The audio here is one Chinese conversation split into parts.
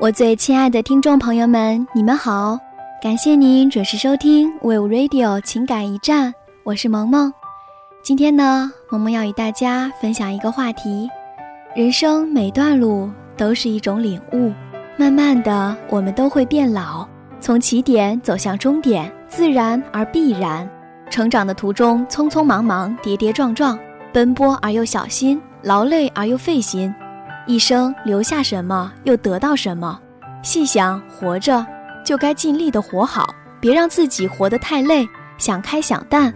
我最亲爱的听众朋友们，你们好！感谢您准时收听 We Radio 情感驿站，我是萌萌。今天呢，萌萌要与大家分享一个话题：人生每段路都是一种领悟。慢慢的，我们都会变老，从起点走向终点，自然而必然。成长的途中，匆匆忙忙，跌跌撞撞，奔波而又小心，劳累而又费心。一生留下什么，又得到什么？细想，活着就该尽力的活好，别让自己活得太累，想开想淡。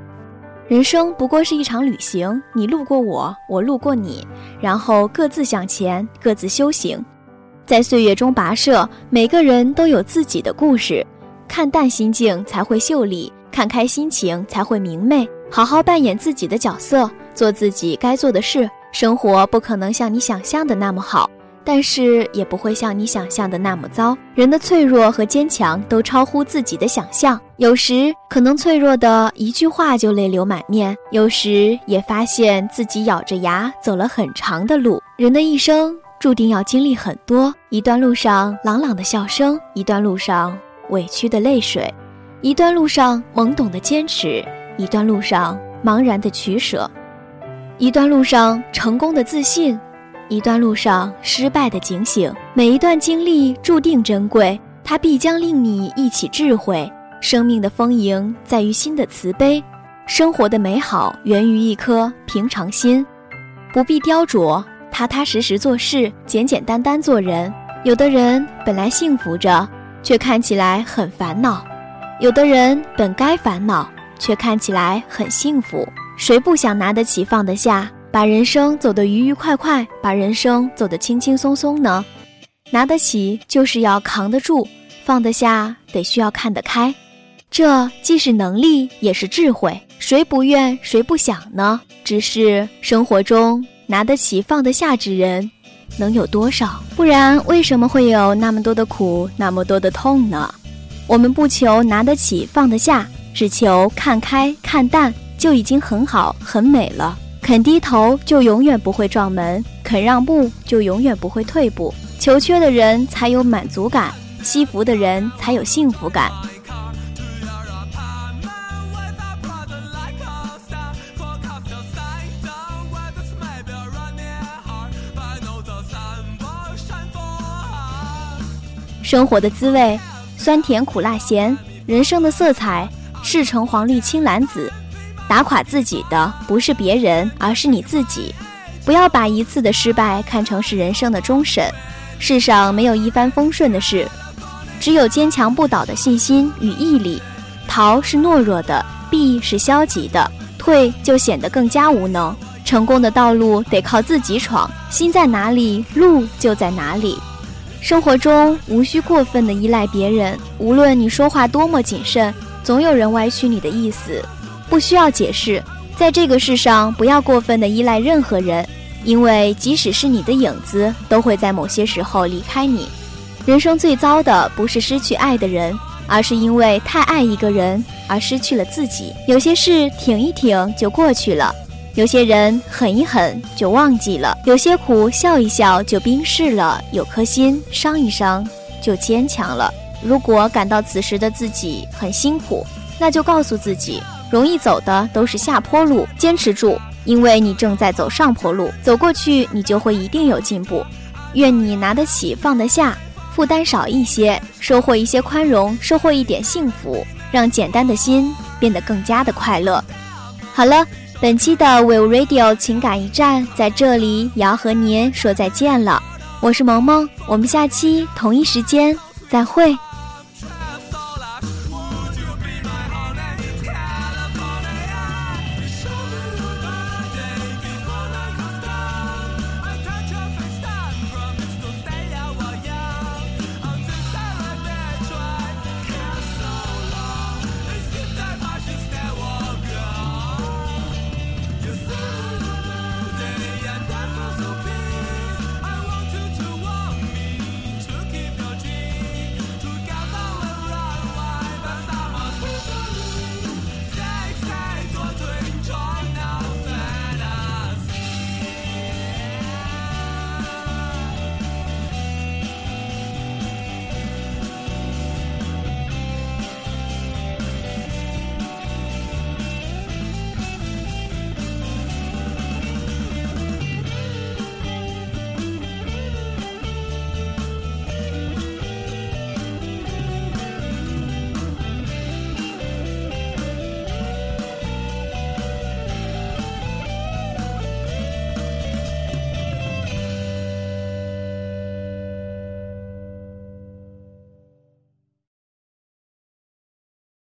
人生不过是一场旅行，你路过我，我路过你，然后各自向前，各自修行，在岁月中跋涉。每个人都有自己的故事，看淡心境才会秀丽，看开心情才会明媚。好好扮演自己的角色，做自己该做的事。生活不可能像你想象的那么好，但是也不会像你想象的那么糟。人的脆弱和坚强都超乎自己的想象，有时可能脆弱的一句话就泪流满面，有时也发现自己咬着牙走了很长的路。人的一生注定要经历很多，一段路上朗朗的笑声，一段路上委屈的泪水，一段路上懵懂的坚持，一段路上茫然的取舍。一段路上成功的自信，一段路上失败的警醒。每一段经历注定珍贵，它必将令你一起智慧。生命的丰盈在于心的慈悲，生活的美好源于一颗平常心。不必雕琢，踏踏实实做事，简简单单做人。有的人本来幸福着，却看起来很烦恼；有的人本该烦恼，却看起来很幸福。谁不想拿得起放得下，把人生走得愉愉快快，把人生走得轻轻松松呢？拿得起就是要扛得住，放得下得需要看得开，这既是能力也是智慧。谁不愿谁不想呢？只是生活中拿得起放得下之人，能有多少？不然为什么会有那么多的苦，那么多的痛呢？我们不求拿得起放得下，只求看开看淡。就已经很好很美了。肯低头就永远不会撞门，肯让步就永远不会退步。求缺的人才有满足感，惜福的人才有幸福感。生活的滋味，酸甜苦辣咸；人生的色彩，赤橙黄绿青蓝紫。打垮自己的不是别人，而是你自己。不要把一次的失败看成是人生的终审。世上没有一帆风顺的事，只有坚强不倒的信心与毅力。逃是懦弱的，避是消极的，退就显得更加无能。成功的道路得靠自己闯，心在哪里，路就在哪里。生活中无需过分的依赖别人，无论你说话多么谨慎，总有人歪曲你的意思。不需要解释，在这个世上，不要过分的依赖任何人，因为即使是你的影子，都会在某些时候离开你。人生最糟的不是失去爱的人，而是因为太爱一个人而失去了自己。有些事挺一挺就过去了，有些人狠一狠就忘记了，有些苦笑一笑就冰释了，有颗心伤一伤就坚强了。如果感到此时的自己很辛苦，那就告诉自己。容易走的都是下坡路，坚持住，因为你正在走上坡路，走过去你就会一定有进步。愿你拿得起放得下，负担少一些，收获一些宽容，收获一点幸福，让简单的心变得更加的快乐。好了，本期的 Will Radio 情感驿站在这里也要和您说再见了，我是萌萌，我们下期同一时间再会。